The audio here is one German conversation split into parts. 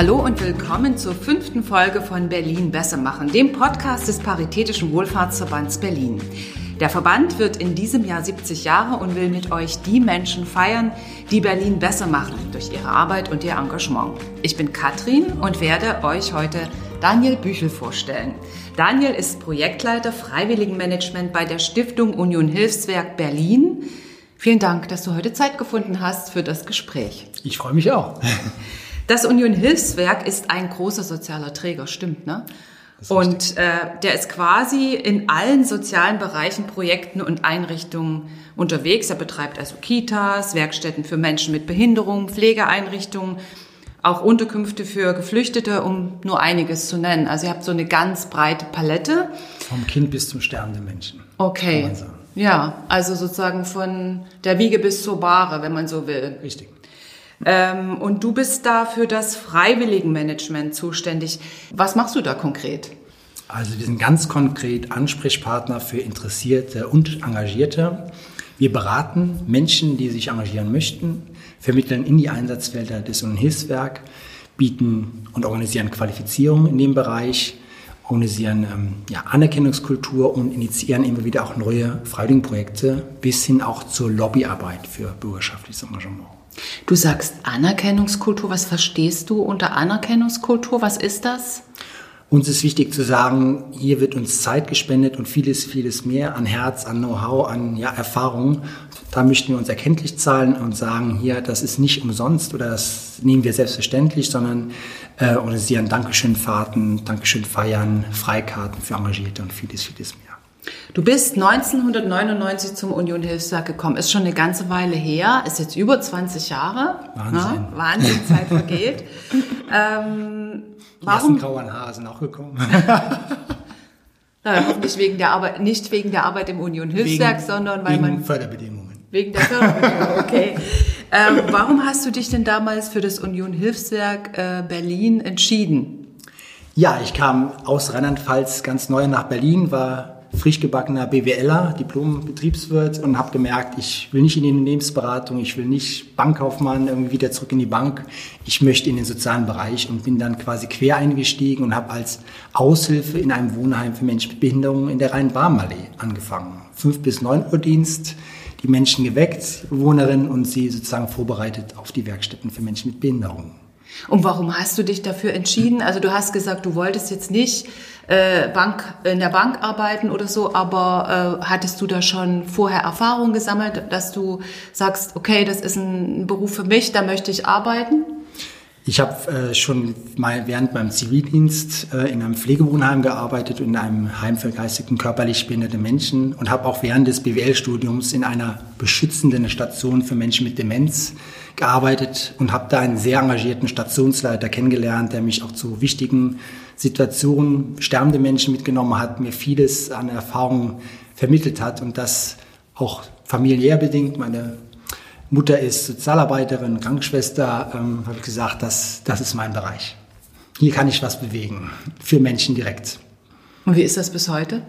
Hallo und willkommen zur fünften Folge von Berlin besser machen, dem Podcast des Paritätischen Wohlfahrtsverbands Berlin. Der Verband wird in diesem Jahr 70 Jahre und will mit euch die Menschen feiern, die Berlin besser machen durch ihre Arbeit und ihr Engagement. Ich bin Katrin und werde euch heute Daniel Büchel vorstellen. Daniel ist Projektleiter Freiwilligenmanagement bei der Stiftung Union Hilfswerk Berlin. Vielen Dank, dass du heute Zeit gefunden hast für das Gespräch. Ich freue mich auch. Das Union Hilfswerk ist ein großer sozialer Träger, stimmt, ne? Und äh, der ist quasi in allen sozialen Bereichen, Projekten und Einrichtungen unterwegs. Er betreibt also Kitas, Werkstätten für Menschen mit Behinderung, Pflegeeinrichtungen, auch Unterkünfte für Geflüchtete, um nur einiges zu nennen. Also ihr habt so eine ganz breite Palette. Vom Kind bis zum sterbenden Menschen. Okay. Ja, also sozusagen von der Wiege bis zur Bahre, wenn man so will. Richtig. Ähm, und du bist da für das Freiwilligenmanagement zuständig. Was machst du da konkret? Also wir sind ganz konkret Ansprechpartner für Interessierte und Engagierte. Wir beraten Menschen, die sich engagieren möchten, vermitteln in die Einsatzfelder des Hilfswerk, bieten und organisieren Qualifizierung in dem Bereich, organisieren ähm, ja, Anerkennungskultur und initiieren immer wieder auch neue Freiwilligenprojekte bis hin auch zur Lobbyarbeit für bürgerschaftliches Engagement. Du sagst Anerkennungskultur. Was verstehst du unter Anerkennungskultur? Was ist das? Uns ist wichtig zu sagen, hier wird uns Zeit gespendet und vieles, vieles mehr an Herz, an Know-how, an ja, Erfahrung. Da möchten wir uns erkenntlich zahlen und sagen, hier, das ist nicht umsonst oder das nehmen wir selbstverständlich, sondern äh, organisieren Dankeschön-Fahrten, Dankeschön-Feiern, Freikarten für Engagierte und vieles, vieles mehr. Du bist 1999 zum Union Hilfswerk gekommen. Ist schon eine ganze Weile her. Ist jetzt über 20 Jahre. Wahnsinn. Ne? Wahnsinn, Zeit vergeht. ähm, warum? Die grauen Haare sind auch gekommen. Na, hoffentlich wegen der Arbeit, nicht wegen der Arbeit im Union Hilfswerk, wegen, sondern weil wegen man. Förderbedingungen. Wegen der Förderbedingungen, okay. ähm, warum hast du dich denn damals für das Union Hilfswerk äh, Berlin entschieden? Ja, ich kam aus Rheinland-Pfalz ganz neu nach Berlin, war frisch gebackener BWLer, Diplom-Betriebswirt und habe gemerkt, ich will nicht in die Unternehmensberatung, ich will nicht Bankkaufmann irgendwie wieder zurück in die Bank. Ich möchte in den sozialen Bereich und bin dann quasi quer eingestiegen und habe als Aushilfe in einem Wohnheim für Menschen mit Behinderung in der Rhein-Barm-Allee angefangen. Fünf bis neun Uhr Dienst, die Menschen geweckt, Bewohnerinnen und sie sozusagen vorbereitet auf die Werkstätten für Menschen mit Behinderung. Und warum hast du dich dafür entschieden? Also du hast gesagt, du wolltest jetzt nicht äh, Bank, in der Bank arbeiten oder so, aber äh, hattest du da schon vorher Erfahrung gesammelt, dass du sagst, okay, das ist ein Beruf für mich, da möchte ich arbeiten? Ich habe äh, schon mal während meinem Zivildienst äh, in einem Pflegewohnheim gearbeitet, in einem Heim für geistig körperlich behinderte Menschen und habe auch während des BWL-Studiums in einer beschützenden Station für Menschen mit Demenz gearbeitet und habe da einen sehr engagierten Stationsleiter kennengelernt, der mich auch zu wichtigen Situationen, sterbende Menschen mitgenommen hat, mir vieles an Erfahrungen vermittelt hat und das auch familiär bedingt. Meine Mutter ist Sozialarbeiterin, Krankenschwester, ähm, habe ich gesagt, das, das ist mein Bereich. Hier kann ich was bewegen, für Menschen direkt. Und wie ist das bis heute?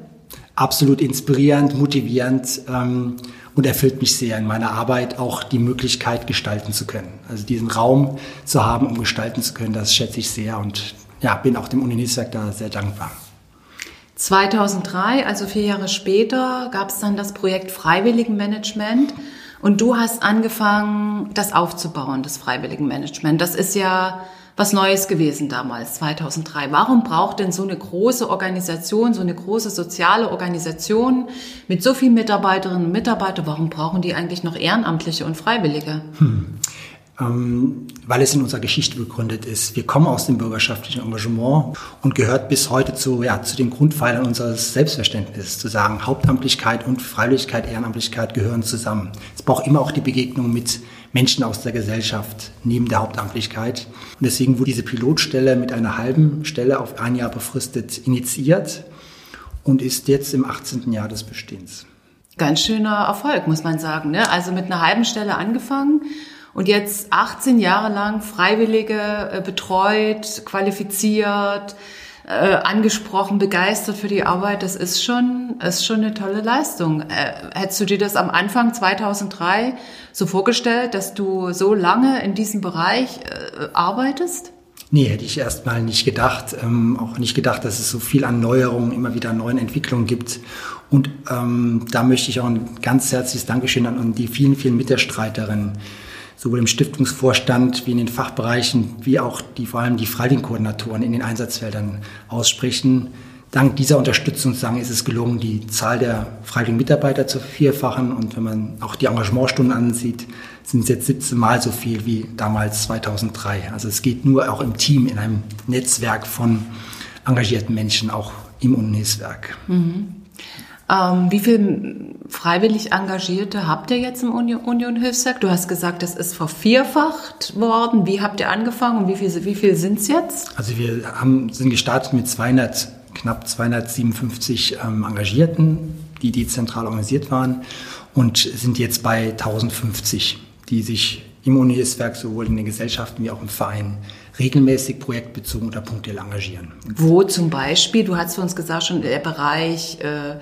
Absolut inspirierend, motivierend ähm, und erfüllt mich sehr in meiner Arbeit, auch die Möglichkeit gestalten zu können. Also diesen Raum zu haben, um gestalten zu können, das schätze ich sehr und ja, bin auch dem Uninetzwerk da sehr dankbar. 2003, also vier Jahre später, gab es dann das Projekt Freiwilligenmanagement. Und du hast angefangen, das aufzubauen, das Freiwilligenmanagement. Das ist ja was Neues gewesen damals, 2003. Warum braucht denn so eine große Organisation, so eine große soziale Organisation mit so vielen Mitarbeiterinnen und Mitarbeitern, warum brauchen die eigentlich noch Ehrenamtliche und Freiwillige? Hm weil es in unserer Geschichte begründet ist. Wir kommen aus dem bürgerschaftlichen Engagement und gehört bis heute zu, ja, zu den Grundpfeilern unseres Selbstverständnisses, zu sagen, Hauptamtlichkeit und Freiwilligkeit, Ehrenamtlichkeit gehören zusammen. Es braucht immer auch die Begegnung mit Menschen aus der Gesellschaft neben der Hauptamtlichkeit. Und deswegen wurde diese Pilotstelle mit einer halben Stelle auf ein Jahr befristet initiiert und ist jetzt im 18. Jahr des Bestehens. Ganz schöner Erfolg, muss man sagen. Ne? Also mit einer halben Stelle angefangen und jetzt 18 Jahre lang Freiwillige äh, betreut, qualifiziert, äh, angesprochen, begeistert für die Arbeit, das ist schon, ist schon eine tolle Leistung. Äh, hättest du dir das am Anfang 2003 so vorgestellt, dass du so lange in diesem Bereich arbeitest? Nee, hätte ich erstmal nicht gedacht. Ähm, auch nicht gedacht, dass es so viel an Neuerungen, immer wieder neuen Entwicklungen gibt. Und ähm, da möchte ich auch ein ganz herzliches Dankeschön an die vielen, vielen Mitstreiterinnen, sowohl im Stiftungsvorstand wie in den Fachbereichen, wie auch die, vor allem die Freiwilligenkoordinatoren in den Einsatzfeldern aussprechen. Dank dieser Unterstützung sagen, ist es gelungen, die Zahl der freiwilligen Mitarbeiter zu vierfachen. Und wenn man auch die Engagementstunden ansieht, sind es jetzt 17 Mal so viel wie damals 2003. Also es geht nur auch im Team, in einem Netzwerk von engagierten Menschen, auch im UNIS-Werk. Mhm. Ähm, wie viele freiwillig Engagierte habt ihr jetzt im Union, Union Hilfswerk? Du hast gesagt, das ist vervierfacht worden. Wie habt ihr angefangen und wie viel, wie viel sind es jetzt? Also wir haben, sind gestartet mit 200, knapp 257 ähm, Engagierten, die dezentral organisiert waren und sind jetzt bei 1050 die sich im Uni-Hilfswerk sowohl in den Gesellschaften wie auch im Verein regelmäßig projektbezogen oder punktuell engagieren. Wo zum Beispiel, du hast für uns gesagt, schon der Bereich äh,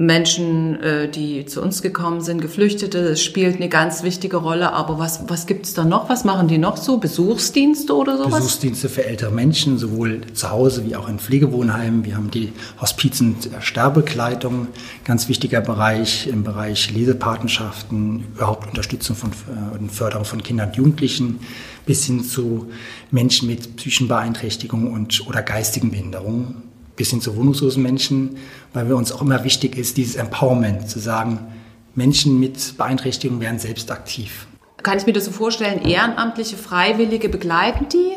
Menschen, äh, die zu uns gekommen sind, Geflüchtete, das spielt eine ganz wichtige Rolle. Aber was, was gibt es da noch? Was machen die noch so? Besuchsdienste oder sowas? Besuchsdienste für ältere Menschen, sowohl zu Hause wie auch in Pflegewohnheimen. Wir haben die Hospiz- und Sterbekleidung, ganz wichtiger Bereich im Bereich Lesepatenschaften, überhaupt Unterstützung von, äh, Förderung von Kindern und Jugendlichen bis hin zu Menschen mit psychischen Beeinträchtigungen und, oder geistigen Behinderungen bis hin zu wohnungslosen Menschen, weil wir uns auch immer wichtig ist, dieses Empowerment zu sagen, Menschen mit Beeinträchtigungen werden selbst aktiv. Kann ich mir das so vorstellen, ehrenamtliche Freiwillige begleiten die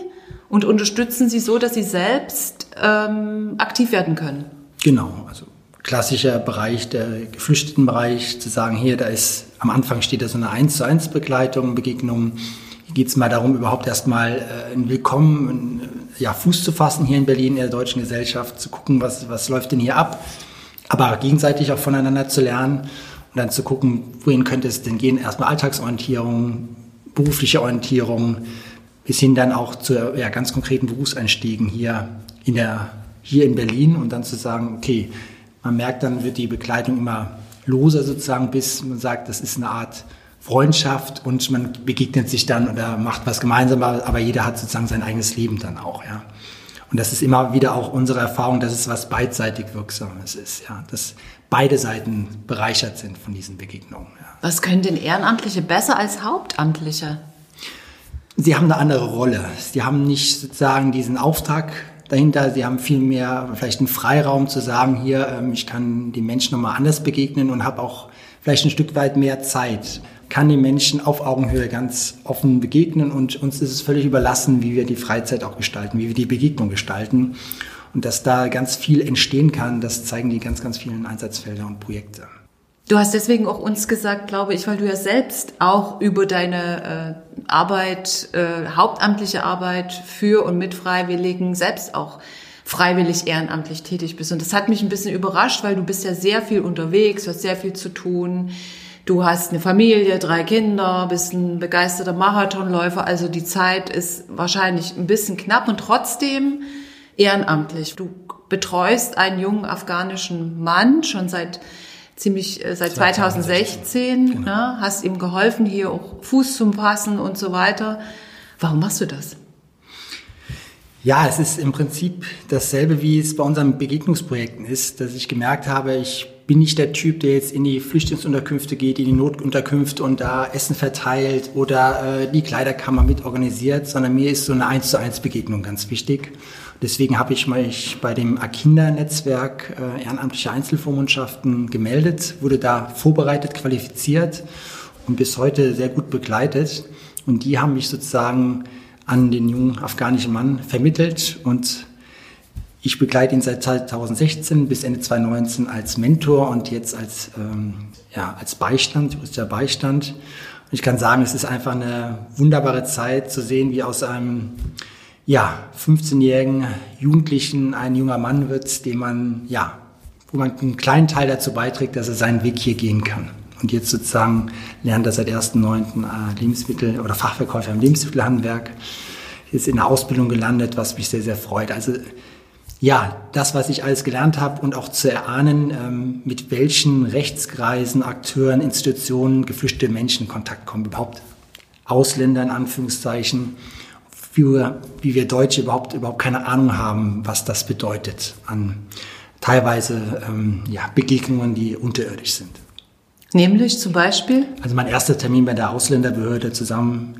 und unterstützen sie so, dass sie selbst ähm, aktiv werden können? Genau, also klassischer Bereich, der Geflüchtetenbereich, zu sagen, hier, da ist, am Anfang steht da so eine 1 zu 1 Begleitung, Begegnung. Hier geht es mal darum, überhaupt erstmal äh, ein Willkommen, ja, Fuß zu fassen hier in Berlin in der deutschen Gesellschaft, zu gucken, was, was läuft denn hier ab, aber gegenseitig auch voneinander zu lernen und dann zu gucken, wohin könnte es denn gehen. Erstmal Alltagsorientierung, berufliche Orientierung, bis hin dann auch zu ja, ganz konkreten Berufseinstiegen hier in, der, hier in Berlin und dann zu sagen, okay, man merkt, dann wird die Begleitung immer loser sozusagen, bis man sagt, das ist eine Art Freundschaft und man begegnet sich dann oder macht was gemeinsam, aber jeder hat sozusagen sein eigenes Leben dann auch, ja. Und das ist immer wieder auch unsere Erfahrung, dass es was beidseitig Wirksames ist, ja, dass beide Seiten bereichert sind von diesen Begegnungen. Ja. Was können denn Ehrenamtliche besser als Hauptamtliche? Sie haben eine andere Rolle. Sie haben nicht sozusagen diesen Auftrag dahinter. Sie haben viel mehr vielleicht einen Freiraum zu sagen, hier, ähm, ich kann den Menschen nochmal anders begegnen und habe auch vielleicht ein Stück weit mehr Zeit kann den Menschen auf Augenhöhe ganz offen begegnen und uns ist es völlig überlassen, wie wir die Freizeit auch gestalten, wie wir die Begegnung gestalten. Und dass da ganz viel entstehen kann, das zeigen die ganz, ganz vielen Einsatzfelder und Projekte. Du hast deswegen auch uns gesagt, glaube ich, weil du ja selbst auch über deine äh, Arbeit, äh, hauptamtliche Arbeit für und mit Freiwilligen selbst auch freiwillig ehrenamtlich tätig bist. Und das hat mich ein bisschen überrascht, weil du bist ja sehr viel unterwegs, du hast sehr viel zu tun. Du hast eine Familie, drei Kinder, bist ein begeisterter Marathonläufer, also die Zeit ist wahrscheinlich ein bisschen knapp und trotzdem ehrenamtlich. Du betreust einen jungen afghanischen Mann schon seit ziemlich äh, seit 2016, genau. ne, hast ihm geholfen, hier auch Fuß zum Fassen und so weiter. Warum machst du das? Ja, es ist im Prinzip dasselbe, wie es bei unseren Begegnungsprojekten ist, dass ich gemerkt habe, ich bin nicht der Typ, der jetzt in die Flüchtlingsunterkünfte geht, in die Notunterkünfte und da Essen verteilt oder äh, die Kleiderkammer mit organisiert, sondern mir ist so eine 1 zu 1 Begegnung ganz wichtig. Deswegen habe ich mich bei dem Akinda-Netzwerk äh, ehrenamtliche Einzelvormundschaften gemeldet, wurde da vorbereitet, qualifiziert und bis heute sehr gut begleitet. Und die haben mich sozusagen an den jungen afghanischen Mann vermittelt und ich begleite ihn seit 2016 bis Ende 2019 als Mentor und jetzt als, ähm, ja, als Beistand, juristischer Beistand. Und ich kann sagen, es ist einfach eine wunderbare Zeit zu sehen, wie aus einem ja, 15-jährigen Jugendlichen ein junger Mann wird, dem man, ja, wo man einen kleinen Teil dazu beiträgt, dass er seinen Weg hier gehen kann. Und jetzt sozusagen lernt er seit 1.9. Äh, Lebensmittel- oder Fachverkäufer im Lebensmittelhandwerk. Ist in der Ausbildung gelandet, was mich sehr, sehr freut. Also ja, das, was ich alles gelernt habe und auch zu erahnen, ähm, mit welchen Rechtskreisen, Akteuren, Institutionen geflüchtete Menschen in Kontakt kommen, überhaupt Ausländer in Anführungszeichen, für, wie wir Deutsche überhaupt, überhaupt keine Ahnung haben, was das bedeutet an teilweise ähm, ja, Begegnungen, die unterirdisch sind. Nämlich zum Beispiel? Also mein erster Termin bei der Ausländerbehörde zusammen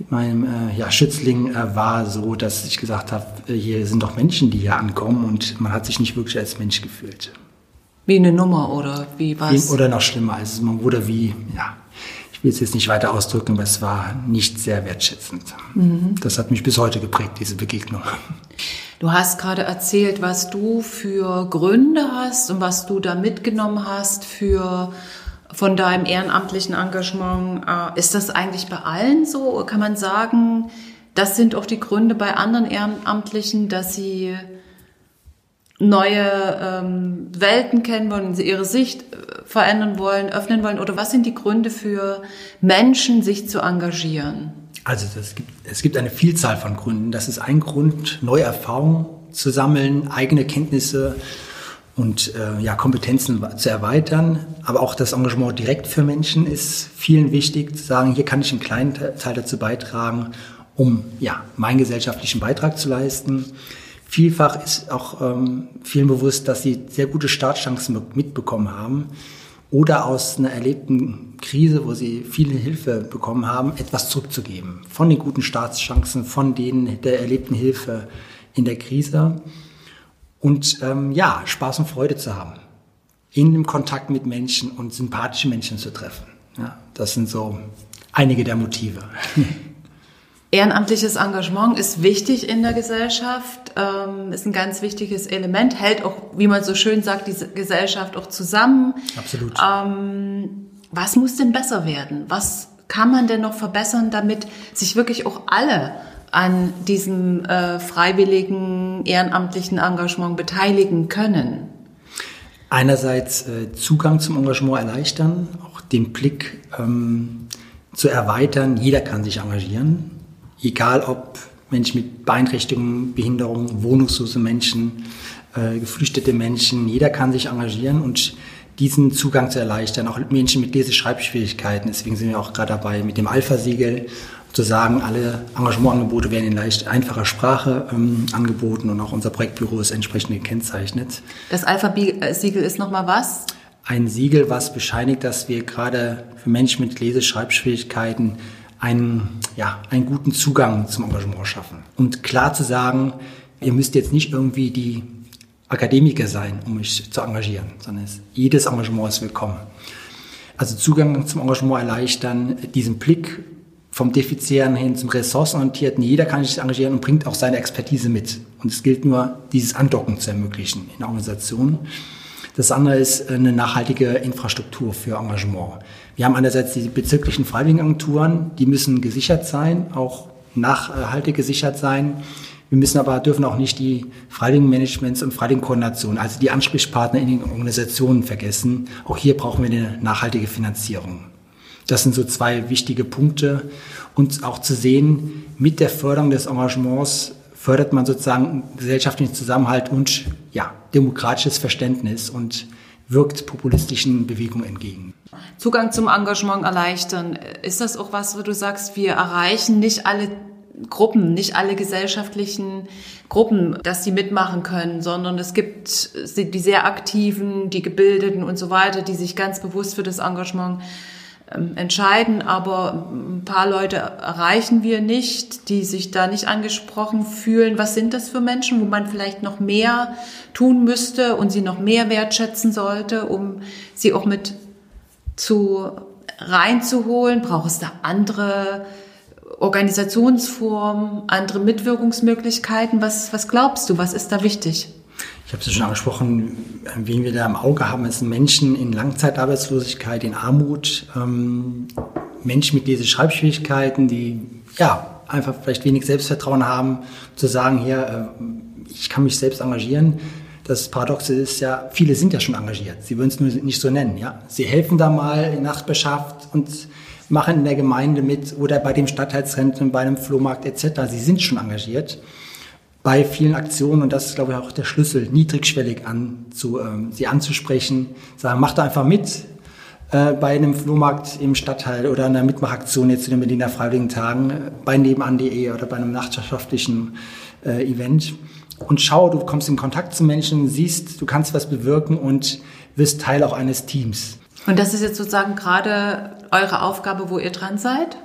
mit meinem äh, ja, Schützling äh, war so, dass ich gesagt habe, äh, hier sind doch Menschen, die hier ankommen und man hat sich nicht wirklich als Mensch gefühlt. Wie eine Nummer oder wie was? Oder noch schlimmer, also man wurde wie, ja, ich will es jetzt nicht weiter ausdrücken, aber es war nicht sehr wertschätzend. Mhm. Das hat mich bis heute geprägt, diese Begegnung. Du hast gerade erzählt, was du für Gründe hast und was du da mitgenommen hast für von deinem ehrenamtlichen Engagement. Äh, ist das eigentlich bei allen so? Kann man sagen, das sind auch die Gründe bei anderen Ehrenamtlichen, dass sie neue ähm, Welten kennen wollen, ihre Sicht äh, verändern wollen, öffnen wollen? Oder was sind die Gründe für Menschen, sich zu engagieren? Also gibt, es gibt eine Vielzahl von Gründen. Das ist ein Grund, neue Erfahrungen zu sammeln, eigene Kenntnisse und äh, ja, Kompetenzen zu erweitern. Aber auch das Engagement direkt für Menschen ist vielen wichtig, zu sagen, hier kann ich einen kleinen Teil dazu beitragen, um ja, meinen gesellschaftlichen Beitrag zu leisten. Vielfach ist auch ähm, vielen bewusst, dass sie sehr gute Startchancen mitbekommen haben oder aus einer erlebten Krise, wo sie viele Hilfe bekommen haben, etwas zurückzugeben. Von den guten Startchancen, von denen der erlebten Hilfe in der Krise. Und ähm, ja, Spaß und Freude zu haben. In dem Kontakt mit Menschen und sympathische Menschen zu treffen. Ja, das sind so einige der Motive. Ehrenamtliches Engagement ist wichtig in der Gesellschaft, ähm, ist ein ganz wichtiges Element, hält auch, wie man so schön sagt, diese Gesellschaft auch zusammen. Absolut. Ähm, was muss denn besser werden? Was kann man denn noch verbessern, damit sich wirklich auch alle an diesem äh, freiwilligen ehrenamtlichen Engagement beteiligen können? Einerseits äh, Zugang zum Engagement erleichtern, auch den Blick ähm, zu erweitern. Jeder kann sich engagieren egal ob Menschen mit Beeinträchtigungen, Behinderungen, wohnungslose Menschen, äh, geflüchtete Menschen, jeder kann sich engagieren und diesen Zugang zu erleichtern, auch Menschen mit Leseschreibschwierigkeiten. Deswegen sind wir auch gerade dabei, mit dem Alpha-Siegel zu sagen, alle Engagementangebote werden in leicht einfacher Sprache ähm, angeboten und auch unser Projektbüro ist entsprechend gekennzeichnet. Das Alpha-Siegel ist nochmal was? Ein Siegel, was bescheinigt, dass wir gerade für Menschen mit Leseschreibschwierigkeiten einen, ja, einen guten Zugang zum Engagement schaffen. Und klar zu sagen, ihr müsst jetzt nicht irgendwie die Akademiker sein, um mich zu engagieren, sondern es, jedes Engagement ist willkommen. Also Zugang zum Engagement erleichtern, diesen Blick vom Defizitären hin zum Ressourcenorientierten. Jeder kann sich engagieren und bringt auch seine Expertise mit. Und es gilt nur, dieses Andocken zu ermöglichen in Organisationen. Das andere ist eine nachhaltige Infrastruktur für Engagement. Wir haben einerseits die bezirklichen Freiwilligenagenturen, die müssen gesichert sein, auch nachhaltig gesichert sein. Wir müssen aber, dürfen auch nicht die Freiwilligenmanagements und Freiwilligenkoordination, also die Ansprechpartner in den Organisationen vergessen. Auch hier brauchen wir eine nachhaltige Finanzierung. Das sind so zwei wichtige Punkte. Und auch zu sehen, mit der Förderung des Engagements fördert man sozusagen gesellschaftlichen Zusammenhalt und ja, demokratisches Verständnis und wirkt populistischen Bewegungen entgegen. Zugang zum Engagement erleichtern. Ist das auch was, wo du sagst, wir erreichen nicht alle Gruppen, nicht alle gesellschaftlichen Gruppen, dass sie mitmachen können, sondern es gibt die sehr aktiven, die gebildeten und so weiter, die sich ganz bewusst für das Engagement entscheiden, aber ein paar Leute erreichen wir nicht, die sich da nicht angesprochen fühlen. Was sind das für Menschen, wo man vielleicht noch mehr tun müsste und sie noch mehr wertschätzen sollte, um sie auch mit zu reinzuholen? Braucht es da andere Organisationsformen, andere Mitwirkungsmöglichkeiten? Was, was glaubst du? Was ist da wichtig? Ich habe es ja schon angesprochen, wen wir da im Auge haben, ist Menschen in Langzeitarbeitslosigkeit, in Armut, ähm, Menschen mit diese Schreibschwierigkeiten, die ja einfach vielleicht wenig Selbstvertrauen haben, zu sagen, hier, äh, ich kann mich selbst engagieren. Das Paradoxe ist ja, viele sind ja schon engagiert. Sie würden es nur nicht so nennen. Ja? Sie helfen da mal in Nachbarschaft und machen in der Gemeinde mit oder bei dem Stadtteilszentrum, bei einem Flohmarkt etc. Sie sind schon engagiert bei vielen Aktionen, und das ist, glaube ich, auch der Schlüssel, niedrigschwellig an, zu, ähm, sie anzusprechen, sagen, mach da einfach mit, äh, bei einem Flohmarkt im Stadtteil oder einer Mitmachaktion jetzt zu den Berliner Freiwilligen Tagen, äh, bei nebenan.de oder bei einem nachbarschaftlichen äh, Event. Und schau, du kommst in Kontakt zu Menschen, siehst, du kannst was bewirken und wirst Teil auch eines Teams. Und das ist jetzt sozusagen gerade eure Aufgabe, wo ihr dran seid?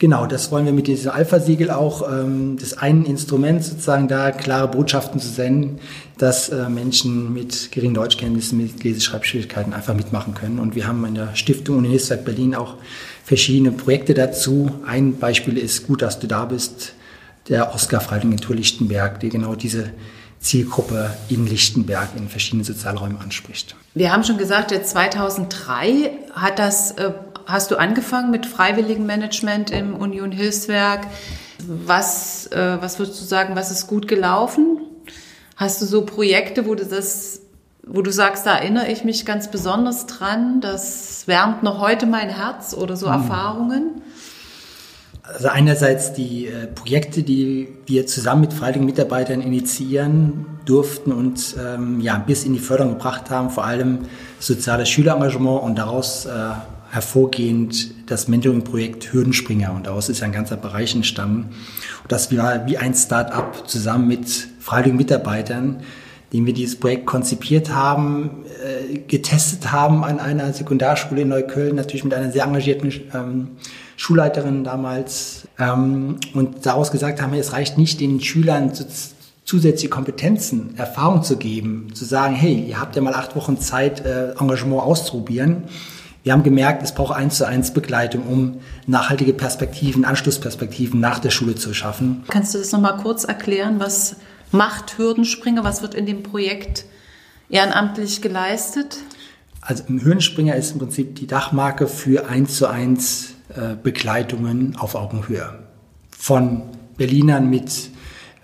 Genau, das wollen wir mit diesem Alpha-Siegel auch, ähm, das einen Instrument sozusagen da klare Botschaften zu senden, dass äh, Menschen mit geringen Deutschkenntnissen, mit Leseschreibschwierigkeiten einfach mitmachen können. Und wir haben in der Stiftung und Hilfswerk Berlin auch verschiedene Projekte dazu. Ein Beispiel ist Gut, dass du da bist, der Tour Lichtenberg, der genau diese Zielgruppe in Lichtenberg in verschiedenen Sozialräumen anspricht. Wir haben schon gesagt, jetzt 2003 hat das, äh, hast du angefangen mit Freiwilligenmanagement im Union Hilfswerk. Was, äh, was würdest du sagen, was ist gut gelaufen? Hast du so Projekte, wo du das, wo du sagst, da erinnere ich mich ganz besonders dran, das wärmt noch heute mein Herz oder so hm. Erfahrungen? Also einerseits die äh, Projekte, die wir zusammen mit freiwilligen Mitarbeitern initiieren durften und ähm, ja, bis in die Förderung gebracht haben, vor allem soziales Schülerengagement und daraus äh, hervorgehend das Mentoring-Projekt Hürdenspringer. Und daraus ist ein ganzer Bereich entstanden. Und das war wie ein Start-up zusammen mit freiwilligen Mitarbeitern, den wir dieses Projekt konzipiert haben, äh, getestet haben an einer Sekundarschule in Neukölln, natürlich mit einer sehr engagierten ähm, Schulleiterin damals ähm, und daraus gesagt haben, es reicht nicht den Schülern zusätzliche Kompetenzen, Erfahrung zu geben, zu sagen, hey, ihr habt ja mal acht Wochen Zeit, äh, Engagement auszuprobieren. Wir haben gemerkt, es braucht eins zu eins Begleitung, um nachhaltige Perspektiven, Anschlussperspektiven nach der Schule zu schaffen. Kannst du das nochmal kurz erklären? Was macht Hürdenspringer? Was wird in dem Projekt ehrenamtlich geleistet? Also Hürdenspringer ist im Prinzip die Dachmarke für eins zu eins äh, Begleitungen auf Augenhöhe. Von Berlinern mit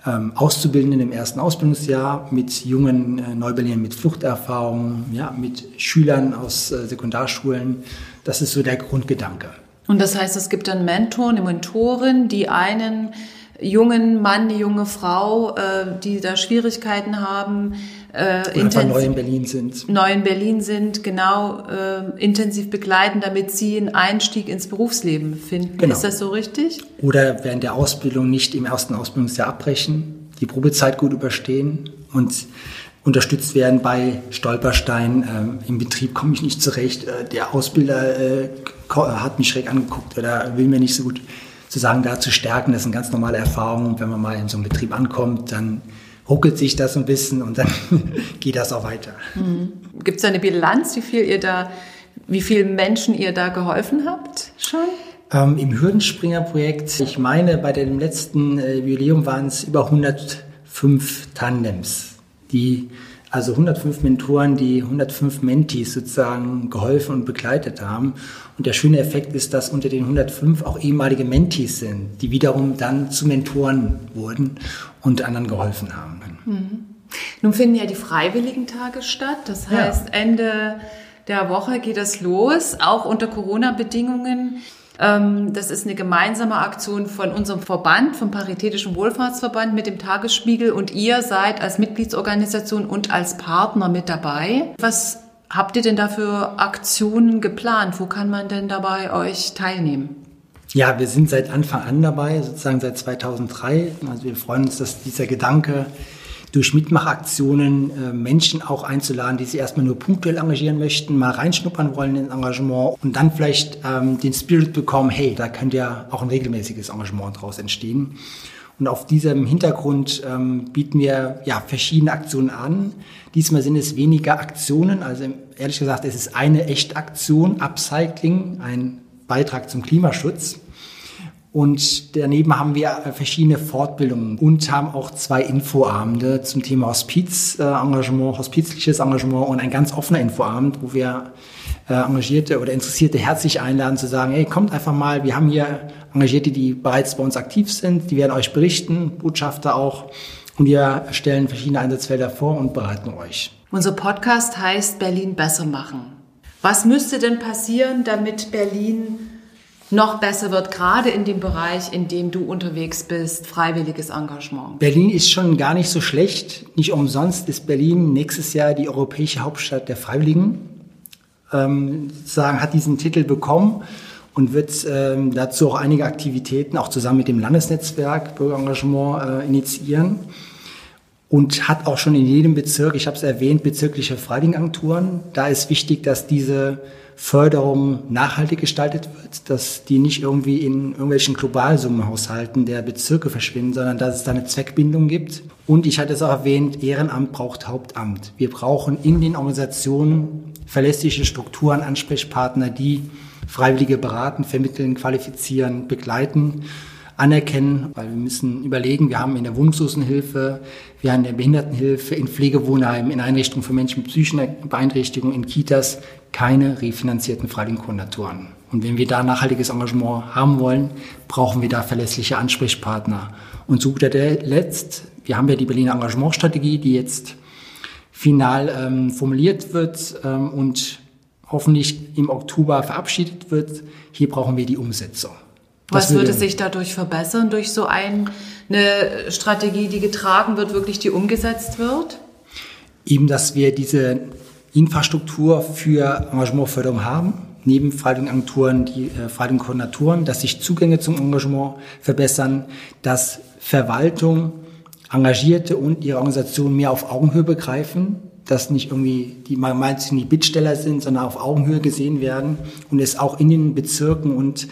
ähm, Auszubildenden im ersten Ausbildungsjahr, mit jungen äh, Neuberlinern mit Fluchterfahrung, ja, mit Schülern aus äh, Sekundarschulen. Das ist so der Grundgedanke. Und das heißt, es gibt dann Mentor, eine Mentorin, die einen jungen Mann, die junge Frau, äh, die da Schwierigkeiten haben, äh, intensiv, neu in Berlin sind. Neu in Berlin sind, genau, äh, intensiv begleiten, damit sie einen Einstieg ins Berufsleben finden. Genau. Ist das so richtig? Oder während der Ausbildung nicht im ersten Ausbildungsjahr abbrechen, die Probezeit gut überstehen und unterstützt werden bei Stolperstein. Ähm, Im Betrieb komme ich nicht zurecht. Äh, der Ausbilder äh, hat mich schräg angeguckt oder will mir nicht so gut zu sagen, da zu stärken. Das eine ganz normale Erfahrung. Und wenn man mal in so einem Betrieb ankommt, dann ruckelt sich das ein bisschen und dann geht das auch weiter. Mhm. Gibt es eine Bilanz, wie viel ihr da, wie vielen Menschen ihr da geholfen habt schon? Ähm, Im Hürdenspringer-Projekt, ich meine, bei dem letzten äh, Jubiläum waren es über 105 Tandems, die also 105 Mentoren, die 105 Mentees sozusagen geholfen und begleitet haben. Und der schöne Effekt ist, dass unter den 105 auch ehemalige Mentees sind, die wiederum dann zu Mentoren wurden und anderen geholfen haben. Mhm. Nun finden ja die Freiwilligen-Tage statt. Das heißt, ja. Ende der Woche geht es los, auch unter Corona-Bedingungen. Ähm, das ist eine gemeinsame Aktion von unserem Verband, vom Paritätischen Wohlfahrtsverband mit dem Tagesspiegel und ihr seid als Mitgliedsorganisation und als Partner mit dabei. Was habt ihr denn da für Aktionen geplant? Wo kann man denn dabei euch teilnehmen? Ja, wir sind seit Anfang an dabei, sozusagen seit 2003. Also wir freuen uns, dass dieser Gedanke durch Mitmachaktionen äh, Menschen auch einzuladen, die sich erstmal nur punktuell engagieren möchten, mal reinschnuppern wollen in Engagement und dann vielleicht ähm, den Spirit bekommen, hey, da könnte ja auch ein regelmäßiges Engagement daraus entstehen. Und auf diesem Hintergrund ähm, bieten wir ja verschiedene Aktionen an. Diesmal sind es weniger Aktionen, also ehrlich gesagt, es ist eine Echtaktion, Upcycling, ein Beitrag zum Klimaschutz. Und daneben haben wir verschiedene Fortbildungen und haben auch zwei Infoabende zum Thema Hospiz-Engagement, hospizliches Engagement und ein ganz offener Infoabend, wo wir äh, Engagierte oder Interessierte herzlich einladen zu sagen, hey, kommt einfach mal, wir haben hier Engagierte, die bereits bei uns aktiv sind, die werden euch berichten, Botschafter auch. Und wir stellen verschiedene Einsatzfelder vor und beraten euch. Unser Podcast heißt Berlin besser machen. Was müsste denn passieren, damit Berlin noch besser wird, gerade in dem Bereich, in dem du unterwegs bist, freiwilliges Engagement? Berlin ist schon gar nicht so schlecht. Nicht umsonst ist Berlin nächstes Jahr die europäische Hauptstadt der Freiwilligen. ähm, sozusagen hat diesen Titel bekommen und wird ähm, dazu auch einige Aktivitäten auch zusammen mit dem Landesnetzwerk Bürgerengagement äh, initiieren und hat auch schon in jedem Bezirk, ich habe es erwähnt, bezirkliche Freiwilligenagenturen. Da ist wichtig, dass diese Förderung nachhaltig gestaltet wird, dass die nicht irgendwie in irgendwelchen Globalsummenhaushalten der Bezirke verschwinden, sondern dass es da eine Zweckbindung gibt. Und ich hatte es auch erwähnt, Ehrenamt braucht Hauptamt. Wir brauchen in den Organisationen verlässliche Strukturen, Ansprechpartner, die Freiwillige beraten, vermitteln, qualifizieren, begleiten anerkennen, weil wir müssen überlegen, wir haben in der Wohnungslosenhilfe, wir haben in der Behindertenhilfe, in Pflegewohnheimen, in Einrichtungen für Menschen mit psychischen Beeinträchtigungen, in Kitas keine refinanzierten Freiwilligenkoordinatoren. Und wenn wir da nachhaltiges Engagement haben wollen, brauchen wir da verlässliche Ansprechpartner. Und zu guter Letzt, wir haben ja die Berliner Engagementstrategie, die jetzt final ähm, formuliert wird ähm, und hoffentlich im Oktober verabschiedet wird. Hier brauchen wir die Umsetzung. Was würde sich dadurch verbessern, durch so eine Strategie, die getragen wird, wirklich die umgesetzt wird? Eben, dass wir diese Infrastruktur für Engagementförderung haben, neben Freiwilligenagenturen, die äh, Freiwilligenkoordinatoren, dass sich Zugänge zum Engagement verbessern, dass Verwaltung, Engagierte und ihre Organisation mehr auf Augenhöhe begreifen, dass nicht irgendwie die meistens die Bittsteller sind, sondern auf Augenhöhe gesehen werden und es auch in den Bezirken und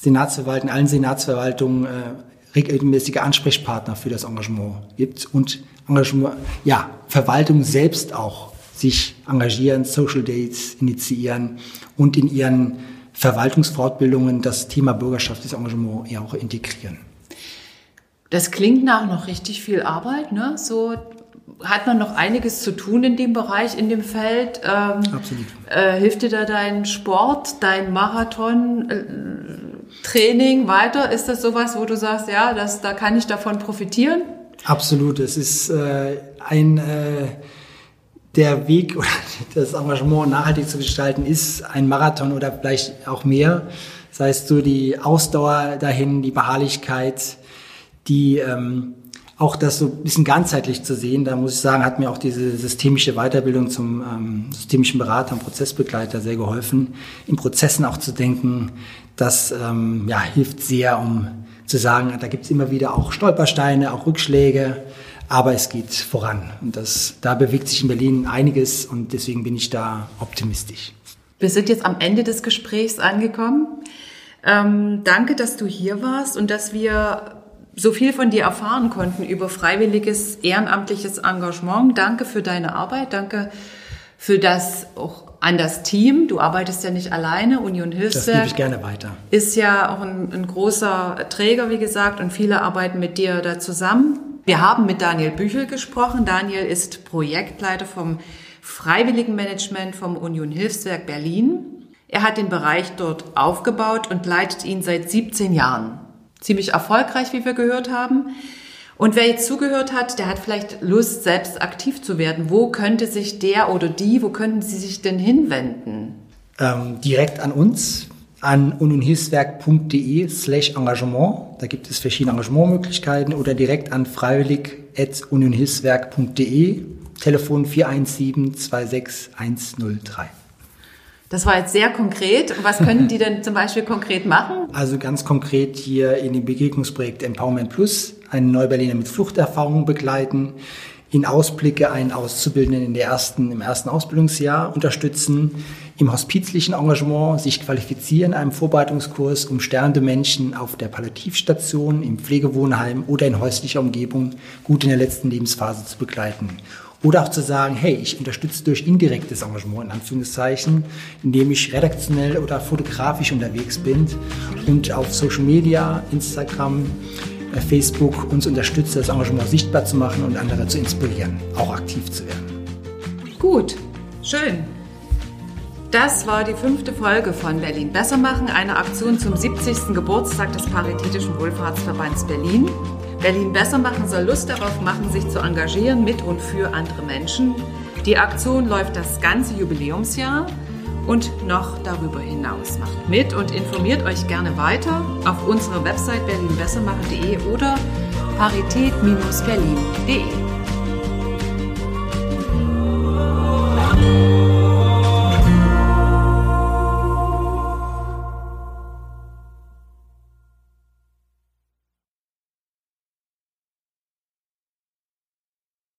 Senatsverwaltungen, allen Senatsverwaltungen äh, regelmäßige Ansprechpartner für das Engagement gibt und Engagement, ja, Verwaltung selbst auch sich engagieren, Social Dates initiieren und in ihren Verwaltungsfortbildungen das Thema Bürgerschaft, das Engagement ja auch integrieren. Das klingt nach noch richtig viel Arbeit, ne? So hat man noch einiges zu tun in dem Bereich, in dem Feld. Ähm, Absolut. Äh, hilft dir da dein Sport, dein Marathon, äh, Training weiter? Ist das sowas, wo du sagst, ja, das, da kann ich davon profitieren? Absolut. Es ist äh, ein äh, der Weg oder das Engagement nachhaltig zu gestalten ist ein Marathon oder vielleicht auch mehr. Das heißt, so die Ausdauer dahin, die Beharrlichkeit, die ähm, auch das so ein bisschen ganzheitlich zu sehen, da muss ich sagen, hat mir auch diese systemische Weiterbildung zum ähm, systemischen Berater und Prozessbegleiter sehr geholfen, in Prozessen auch zu denken. Das ähm, ja, hilft sehr, um zu sagen, da gibt es immer wieder auch Stolpersteine, auch Rückschläge, aber es geht voran. Und das, da bewegt sich in Berlin einiges und deswegen bin ich da optimistisch. Wir sind jetzt am Ende des Gesprächs angekommen. Ähm, danke, dass du hier warst und dass wir so viel von dir erfahren konnten über freiwilliges, ehrenamtliches Engagement. Danke für deine Arbeit. Danke für das auch an das Team. Du arbeitest ja nicht alleine. Union Hilfswerk. Das ich gerne weiter. Ist ja auch ein, ein großer Träger, wie gesagt, und viele arbeiten mit dir da zusammen. Wir haben mit Daniel Büchel gesprochen. Daniel ist Projektleiter vom Freiwilligenmanagement vom Union Hilfswerk Berlin. Er hat den Bereich dort aufgebaut und leitet ihn seit 17 Jahren ziemlich erfolgreich, wie wir gehört haben. Und wer jetzt zugehört hat, der hat vielleicht Lust, selbst aktiv zu werden. Wo könnte sich der oder die, wo könnten sie sich denn hinwenden? Ähm, direkt an uns, an unionhilfswerk.de slash Engagement. Da gibt es verschiedene Engagementmöglichkeiten oder direkt an freiwillig.unionhilfswerk.de, Telefon 417 26103. Das war jetzt sehr konkret. Was können die denn zum Beispiel konkret machen? Also ganz konkret hier in dem Begegnungsprojekt Empowerment Plus einen Neuberliner mit Fluchterfahrung begleiten, in Ausblicke einen Auszubildenden in der ersten, im ersten Ausbildungsjahr unterstützen, im hospizlichen Engagement sich qualifizieren, einem Vorbereitungskurs, um sternende Menschen auf der Palliativstation, im Pflegewohnheim oder in häuslicher Umgebung gut in der letzten Lebensphase zu begleiten. Oder auch zu sagen, hey, ich unterstütze durch indirektes Engagement, in Anführungszeichen, indem ich redaktionell oder fotografisch unterwegs bin und auf Social Media, Instagram, äh, Facebook uns unterstütze, das Engagement sichtbar zu machen und andere zu inspirieren, auch aktiv zu werden. Gut, schön. Das war die fünfte Folge von Berlin Besser machen, eine Aktion zum 70. Geburtstag des Paritätischen Wohlfahrtsverbands Berlin. Berlin besser machen soll Lust darauf machen, sich zu engagieren mit und für andere Menschen. Die Aktion läuft das ganze Jubiläumsjahr und noch darüber hinaus. Macht mit und informiert euch gerne weiter auf unserer Website berlinbessermachen.de oder parität-berlin.de.